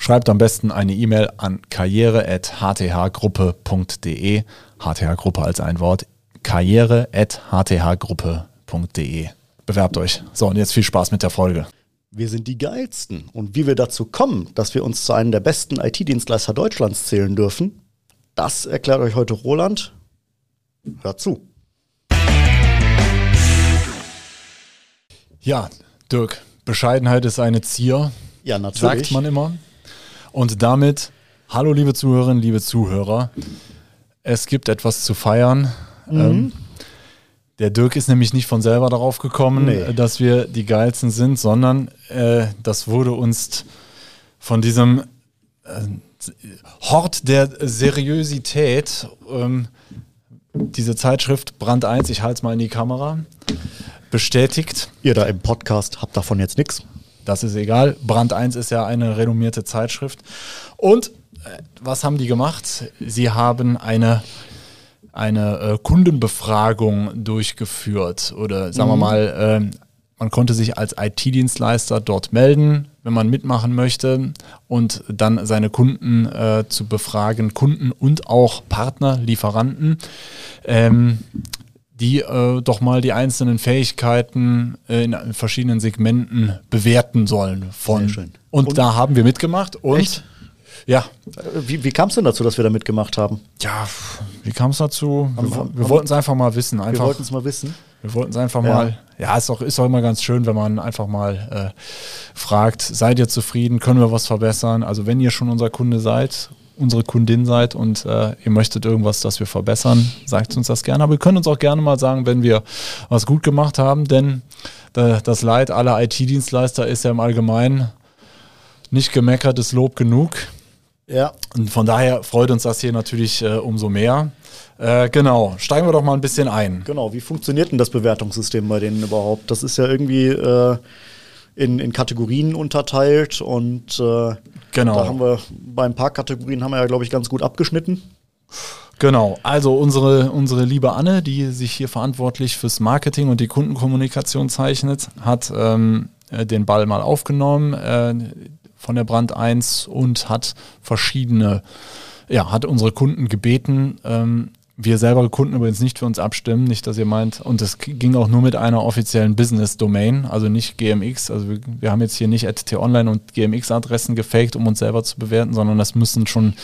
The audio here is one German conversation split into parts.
Schreibt am besten eine E-Mail an karriere.hthgruppe.de. HTH-Gruppe als ein Wort. karriere.hthgruppe.de. Bewerbt euch. So, und jetzt viel Spaß mit der Folge. Wir sind die geilsten. Und wie wir dazu kommen, dass wir uns zu einem der besten IT-Dienstleister Deutschlands zählen dürfen, das erklärt euch heute Roland. Hört zu. Ja, Dirk, Bescheidenheit ist eine Zier. Ja, natürlich. Sagt man immer. Und damit, hallo liebe Zuhörerinnen, liebe Zuhörer, es gibt etwas zu feiern. Mhm. Ähm, der Dirk ist nämlich nicht von selber darauf gekommen, nee. dass wir die geilsten sind, sondern äh, das wurde uns von diesem äh, Hort der Seriosität, ähm, diese Zeitschrift Brand 1, ich halte es mal in die Kamera, bestätigt. Ihr da im Podcast habt davon jetzt nichts. Das ist egal. Brand 1 ist ja eine renommierte Zeitschrift. Und äh, was haben die gemacht? Sie haben eine, eine äh, Kundenbefragung durchgeführt. Oder sagen mhm. wir mal, äh, man konnte sich als IT-Dienstleister dort melden, wenn man mitmachen möchte und dann seine Kunden äh, zu befragen, Kunden und auch Partner, Lieferanten. Ähm, die äh, doch mal die einzelnen Fähigkeiten äh, in verschiedenen Segmenten bewerten sollen. Von. Sehr schön. Und, und da haben wir mitgemacht und echt? ja. Wie, wie kam es denn dazu, dass wir da mitgemacht haben? Ja, wie kam es dazu? Wir, wir, wir wollten es einfach mal wissen. Einfach, wir wollten es mal wissen. Wir wollten es einfach ja. mal. Ja, ist auch, ist auch immer ganz schön, wenn man einfach mal äh, fragt, seid ihr zufrieden, können wir was verbessern? Also wenn ihr schon unser Kunde seid unsere Kundin seid und äh, ihr möchtet irgendwas, das wir verbessern, sagt uns das gerne. Aber ihr könnt uns auch gerne mal sagen, wenn wir was gut gemacht haben, denn äh, das Leid aller IT-Dienstleister ist ja im Allgemeinen nicht gemeckertes Lob genug. Ja. Und von daher freut uns das hier natürlich äh, umso mehr. Äh, genau, steigen wir doch mal ein bisschen ein. Genau, wie funktioniert denn das Bewertungssystem bei denen überhaupt? Das ist ja irgendwie äh, in, in Kategorien unterteilt und äh, genau. da haben wir bei ein paar Kategorien haben wir ja, glaube ich, ganz gut abgeschnitten. Genau, also unsere, unsere liebe Anne, die sich hier verantwortlich fürs Marketing und die Kundenkommunikation zeichnet, hat ähm, äh, den Ball mal aufgenommen äh, von der Brand 1 und hat verschiedene, ja, hat unsere Kunden gebeten, ähm, wir selber Kunden übrigens nicht für uns abstimmen, nicht, dass ihr meint, und es ging auch nur mit einer offiziellen Business-Domain, also nicht GMX. Also wir, wir haben jetzt hier nicht t-online und GMX-Adressen gefaked, um uns selber zu bewerten, sondern das müssen schon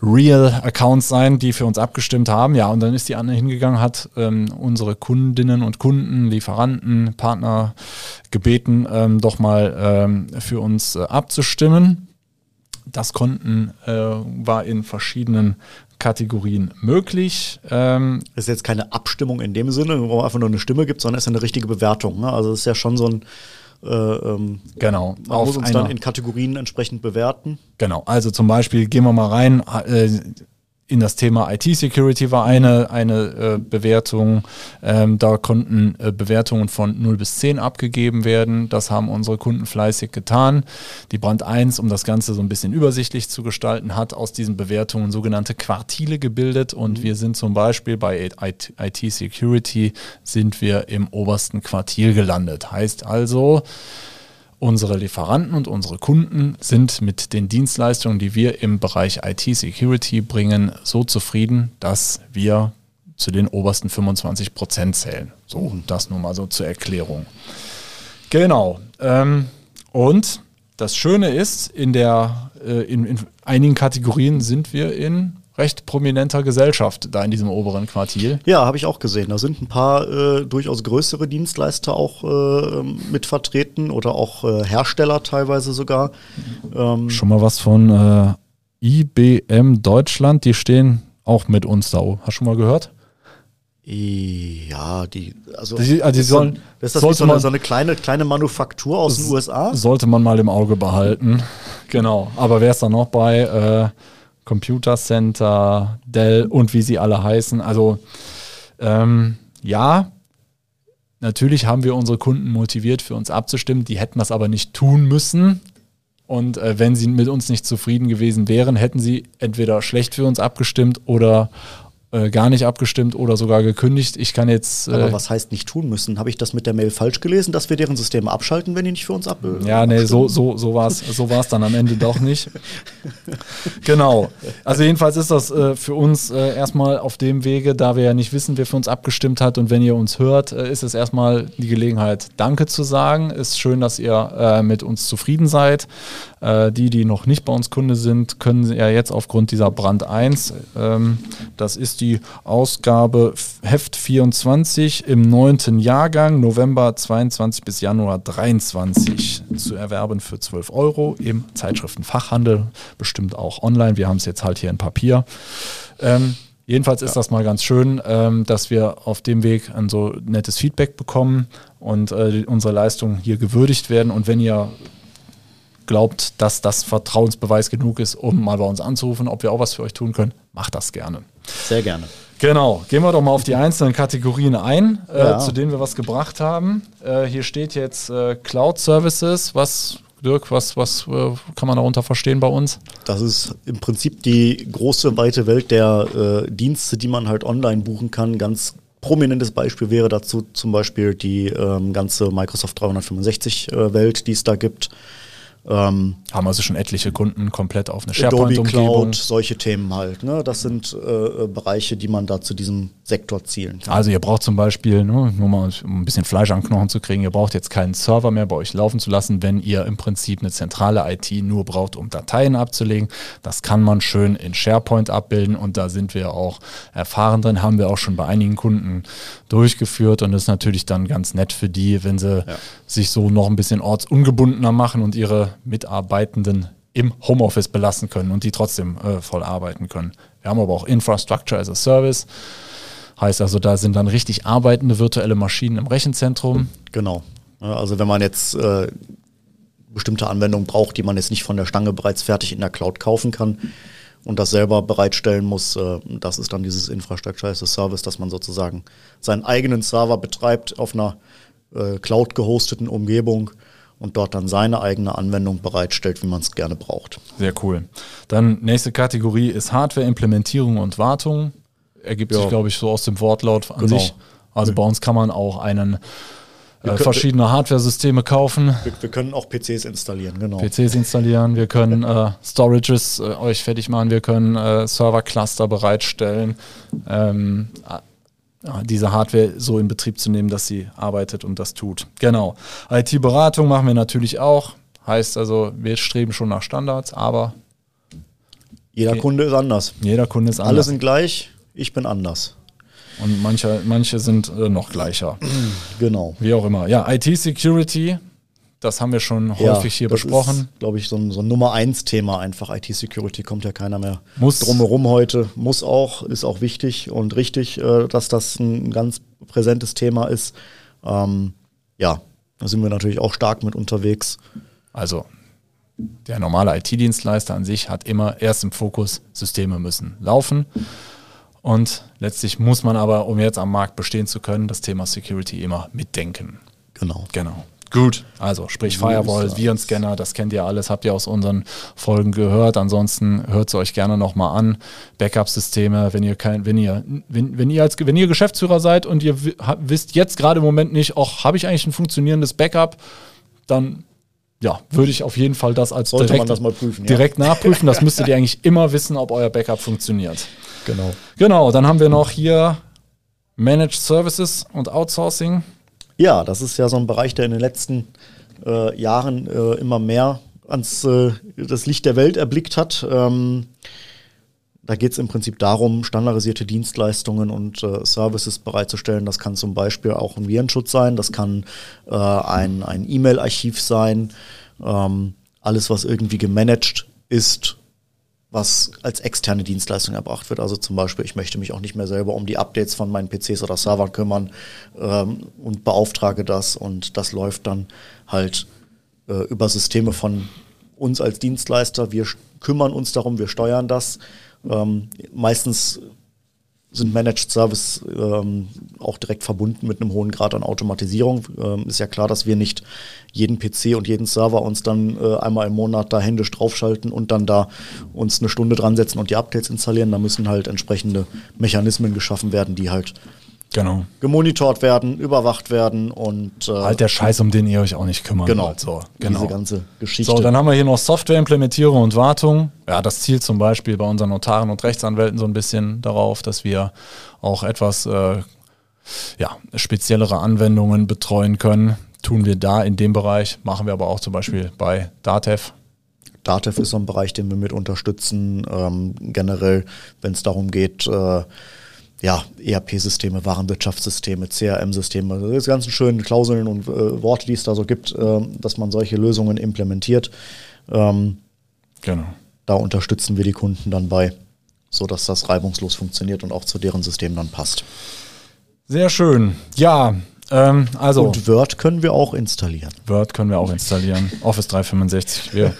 Real Accounts sein, die für uns abgestimmt haben. Ja, und dann ist die Anne hingegangen, hat ähm, unsere Kundinnen und Kunden, Lieferanten, Partner gebeten, ähm, doch mal ähm, für uns äh, abzustimmen. Das konnten, äh, war in verschiedenen Kategorien möglich. Ähm ist jetzt keine Abstimmung in dem Sinne, wo man einfach nur eine Stimme gibt, sondern es ist eine richtige Bewertung. Ne? Also es ist ja schon so ein äh, ähm, genau. Man muss uns dann in Kategorien entsprechend bewerten. Genau. Also zum Beispiel gehen wir mal rein. Äh, in das Thema IT-Security war eine, eine äh, Bewertung. Ähm, da konnten äh, Bewertungen von 0 bis 10 abgegeben werden. Das haben unsere Kunden fleißig getan. Die Brand 1, um das Ganze so ein bisschen übersichtlich zu gestalten, hat aus diesen Bewertungen sogenannte Quartile gebildet. Und mhm. wir sind zum Beispiel bei IT-Security sind wir im obersten Quartil gelandet. Heißt also, Unsere Lieferanten und unsere Kunden sind mit den Dienstleistungen, die wir im Bereich IT-Security bringen, so zufrieden, dass wir zu den obersten 25 Prozent zählen. So, das nur mal so zur Erklärung. Genau. Ähm, und das Schöne ist, in, der, äh, in, in einigen Kategorien sind wir in recht prominenter Gesellschaft da in diesem oberen Quartil. Ja, habe ich auch gesehen. Da sind ein paar äh, durchaus größere Dienstleister auch äh, mit vertreten oder auch äh, Hersteller teilweise sogar. Ähm Schon mal was von äh, IBM Deutschland, die stehen auch mit uns da. Hast du schon mal gehört? Ja, die, also, die, also die sollen, ist das sollte so, eine, so eine kleine, kleine Manufaktur aus den USA? Sollte man mal im Auge behalten. Genau. Aber wer ist da noch bei? Äh, Computer Center, Dell und wie sie alle heißen. Also ähm, ja, natürlich haben wir unsere Kunden motiviert, für uns abzustimmen. Die hätten das aber nicht tun müssen. Und äh, wenn sie mit uns nicht zufrieden gewesen wären, hätten sie entweder schlecht für uns abgestimmt oder äh, gar nicht abgestimmt oder sogar gekündigt. Ich kann jetzt. Äh Aber was heißt nicht tun müssen? Habe ich das mit der Mail falsch gelesen, dass wir deren Systeme abschalten, wenn die nicht für uns ab? Äh, ja, nee, so, so, so war es so war's dann am Ende doch nicht. genau. Also jedenfalls ist das äh, für uns äh, erstmal auf dem Wege, da wir ja nicht wissen, wer für uns abgestimmt hat. Und wenn ihr uns hört, ist es erstmal die Gelegenheit, Danke zu sagen. Ist schön, dass ihr mit uns zufrieden seid. Die, die noch nicht bei uns Kunde sind, können ja jetzt aufgrund dieser Brand 1, ähm, das ist die die Ausgabe Heft 24 im neunten Jahrgang, November 22 bis Januar 23 zu erwerben für 12 Euro im Zeitschriftenfachhandel, bestimmt auch online. Wir haben es jetzt halt hier in Papier. Ähm, Jedenfalls ist ja. das mal ganz schön, ähm, dass wir auf dem Weg ein so nettes Feedback bekommen und äh, unsere Leistungen hier gewürdigt werden. Und wenn ihr glaubt, dass das Vertrauensbeweis genug ist, um mal bei uns anzurufen, ob wir auch was für euch tun können, macht das gerne. Sehr gerne. Genau, gehen wir doch mal auf die einzelnen Kategorien ein, äh, ja. zu denen wir was gebracht haben. Äh, hier steht jetzt äh, Cloud Services. Was, Dirk, was, was äh, kann man darunter verstehen bei uns? Das ist im Prinzip die große, weite Welt der äh, Dienste, die man halt online buchen kann. Ganz prominentes Beispiel wäre dazu zum Beispiel die ähm, ganze Microsoft 365-Welt, äh, die es da gibt. Ähm, Haben also schon etliche Kunden komplett auf eine SharePoint-Umgebung. Cloud, solche Themen halt. Ne? Das sind äh, Bereiche, die man da zu diesem Sektor zielen kann. Also ihr braucht zum Beispiel, ne, nur mal um ein bisschen Fleisch an Knochen zu kriegen, ihr braucht jetzt keinen Server mehr bei euch laufen zu lassen, wenn ihr im Prinzip eine zentrale IT nur braucht, um Dateien abzulegen. Das kann man schön in SharePoint abbilden und da sind wir auch erfahren drin, haben wir auch schon bei einigen Kunden durchgeführt und das ist natürlich dann ganz nett für die, wenn sie ja. sich so noch ein bisschen ortsungebundener machen und ihre Mitarbeitenden im Homeoffice belassen können und die trotzdem äh, voll arbeiten können. Wir haben aber auch Infrastructure as a Service. Heißt also, da sind dann richtig arbeitende virtuelle Maschinen im Rechenzentrum. Genau. Also wenn man jetzt äh, bestimmte Anwendungen braucht, die man jetzt nicht von der Stange bereits fertig in der Cloud kaufen kann und das selber bereitstellen muss, äh, das ist dann dieses Infrastructure as a Service, dass man sozusagen seinen eigenen Server betreibt auf einer äh, Cloud gehosteten Umgebung und dort dann seine eigene Anwendung bereitstellt, wie man es gerne braucht. Sehr cool. Dann nächste Kategorie ist Hardware-Implementierung und Wartung. Ergibt ja. sich, glaube ich, so aus dem Wortlaut an genau. sich. Also bei uns kann man auch einen äh, verschiedene Hardware-Systeme kaufen. Wir, wir, können auch PCs installieren, genau. PCs installieren, wir können äh, Storages äh, euch fertig machen, wir können äh, Server-Cluster bereitstellen. Ähm, diese Hardware so in Betrieb zu nehmen, dass sie arbeitet und das tut. Genau. IT-Beratung machen wir natürlich auch. Heißt also, wir streben schon nach Standards, aber. Jeder Kunde ist anders. Jeder Kunde ist anders. Alle sind gleich, ich bin anders. Und manche, manche sind äh, noch gleicher. Genau. Wie auch immer. Ja, IT-Security das haben wir schon häufig ja, hier besprochen. glaube ich, so ein, so ein Nummer eins Thema einfach. IT-Security kommt ja keiner mehr muss. drumherum heute. Muss auch, ist auch wichtig und richtig, äh, dass das ein ganz präsentes Thema ist. Ähm, ja, da sind wir natürlich auch stark mit unterwegs. Also der normale IT-Dienstleister an sich hat immer erst im Fokus, Systeme müssen laufen. Und letztlich muss man aber, um jetzt am Markt bestehen zu können, das Thema Security immer mitdenken. Genau. Genau. Gut, also sprich Firewall, Virenscanner, das kennt ihr alles, habt ihr aus unseren Folgen gehört. Ansonsten hört es euch gerne nochmal an. Backup-Systeme, wenn ihr kein, wenn ihr, wenn, wenn ihr als wenn ihr Geschäftsführer seid und ihr wisst jetzt gerade im Moment nicht, auch habe ich eigentlich ein funktionierendes Backup, dann ja, würde ich auf jeden Fall das als Sollte direkt, das prüfen, direkt ja. nachprüfen. Das müsstet ihr eigentlich immer wissen, ob euer Backup funktioniert. Genau. Genau, dann haben wir noch hier Managed Services und Outsourcing. Ja, das ist ja so ein Bereich, der in den letzten äh, Jahren äh, immer mehr ans äh, das Licht der Welt erblickt hat. Ähm, da geht es im Prinzip darum, standardisierte Dienstleistungen und äh, Services bereitzustellen. Das kann zum Beispiel auch ein Virenschutz sein, das kann äh, ein, ein E-Mail-Archiv sein. Ähm, alles, was irgendwie gemanagt ist, was als externe Dienstleistung erbracht wird. Also zum Beispiel, ich möchte mich auch nicht mehr selber um die Updates von meinen PCs oder Servern kümmern ähm, und beauftrage das und das läuft dann halt äh, über Systeme von uns als Dienstleister, wir kümmern uns darum, wir steuern das. Ähm, meistens sind Managed Service ähm, auch direkt verbunden mit einem hohen Grad an Automatisierung. Ähm, ist ja klar, dass wir nicht jeden PC und jeden Server uns dann äh, einmal im Monat da händisch draufschalten und dann da uns eine Stunde dran setzen und die Updates installieren. Da müssen halt entsprechende Mechanismen geschaffen werden, die halt genau. gemonitort werden, überwacht werden und äh, halt der Scheiß, um den ihr euch auch nicht kümmern genau, wollt. So, genau. Diese ganze Geschichte. So, dann haben wir hier noch Softwareimplementierung und Wartung. Ja, das zielt zum Beispiel bei unseren Notaren und Rechtsanwälten so ein bisschen darauf, dass wir auch etwas äh, ja, speziellere Anwendungen betreuen können. Tun wir da in dem Bereich, machen wir aber auch zum Beispiel bei Datev. Datev ist so ein Bereich, den wir mit unterstützen. Ähm, generell, wenn es darum geht, äh, ja, ERP-Systeme, Warenwirtschaftssysteme, CRM-Systeme, also diese ganzen schönen Klauseln und äh, Worte, die es da so gibt, äh, dass man solche Lösungen implementiert. Ähm, genau. Da unterstützen wir die Kunden dann bei, sodass das reibungslos funktioniert und auch zu deren System dann passt. Sehr schön. Ja, ähm, also. Und Word können wir auch installieren. Word können wir auch installieren. Office 365. Wir,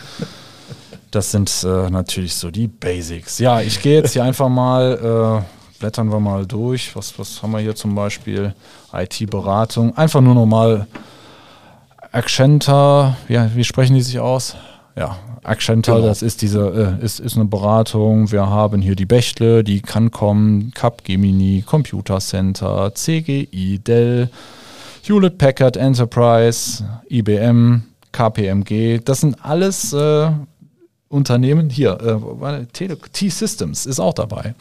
das sind äh, natürlich so die Basics. Ja, ich gehe jetzt hier einfach mal. Blättern wir mal durch. Was, was haben wir hier zum Beispiel? IT-Beratung. Einfach nur normal Accenta. Ja, wie sprechen die sich aus? Ja, Accenta, genau. das ist diese, äh, ist, ist eine Beratung. Wir haben hier die Bechtle, die Cancom, Capgemini, Computer Center, CGI, Dell, Hewlett Packard Enterprise, IBM, KPMG. Das sind alles äh, Unternehmen, hier, äh, T-Systems ist auch dabei.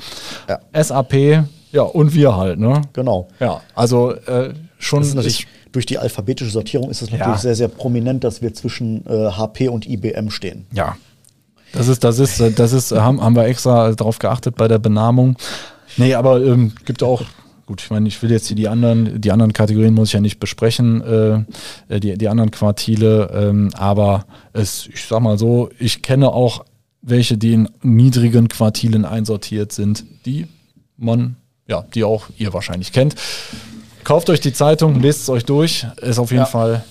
Ja. SAP, ja, und wir halt, ne? Genau. Ja, also äh, schon. Ich, durch die alphabetische Sortierung ist es natürlich ja. sehr, sehr prominent, dass wir zwischen äh, HP und IBM stehen. Ja. Das ist, das ist, das ist, haben, haben wir extra darauf geachtet bei der Benamung. Nee, aber ähm, gibt auch gut, ich meine, ich will jetzt hier die anderen, die anderen Kategorien muss ich ja nicht besprechen, äh, die, die anderen Quartile, ähm, aber es, ich sag mal so, ich kenne auch welche, die in niedrigen Quartilen einsortiert sind, die man, ja, die auch ihr wahrscheinlich kennt. Kauft euch die Zeitung, lest es euch durch, ist auf jeden ja. Fall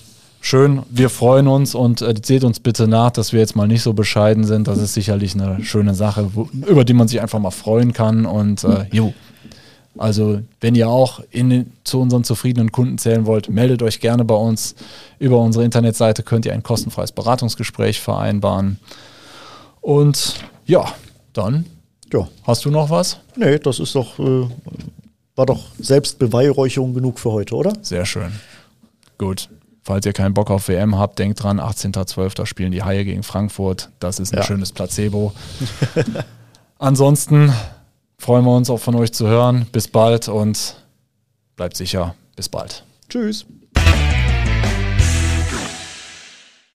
schön. Wir freuen uns und äh, seht uns bitte nach, dass wir jetzt mal nicht so bescheiden sind. Das ist sicherlich eine schöne Sache, wo, über die man sich einfach mal freuen kann. Und äh, jo, also wenn ihr auch in, zu unseren zufriedenen Kunden zählen wollt, meldet euch gerne bei uns. Über unsere Internetseite könnt ihr ein kostenfreies Beratungsgespräch vereinbaren. Und ja, dann ja. hast du noch was? Nee, das ist doch, äh, war doch Selbstbeweihräucherung genug für heute, oder? Sehr schön. Gut. Falls ihr keinen Bock auf WM habt, denkt dran, 18.12. spielen die Haie gegen Frankfurt. Das ist ein ja. schönes Placebo. Ansonsten freuen wir uns auch von euch zu hören. Bis bald und bleibt sicher. Bis bald. Tschüss.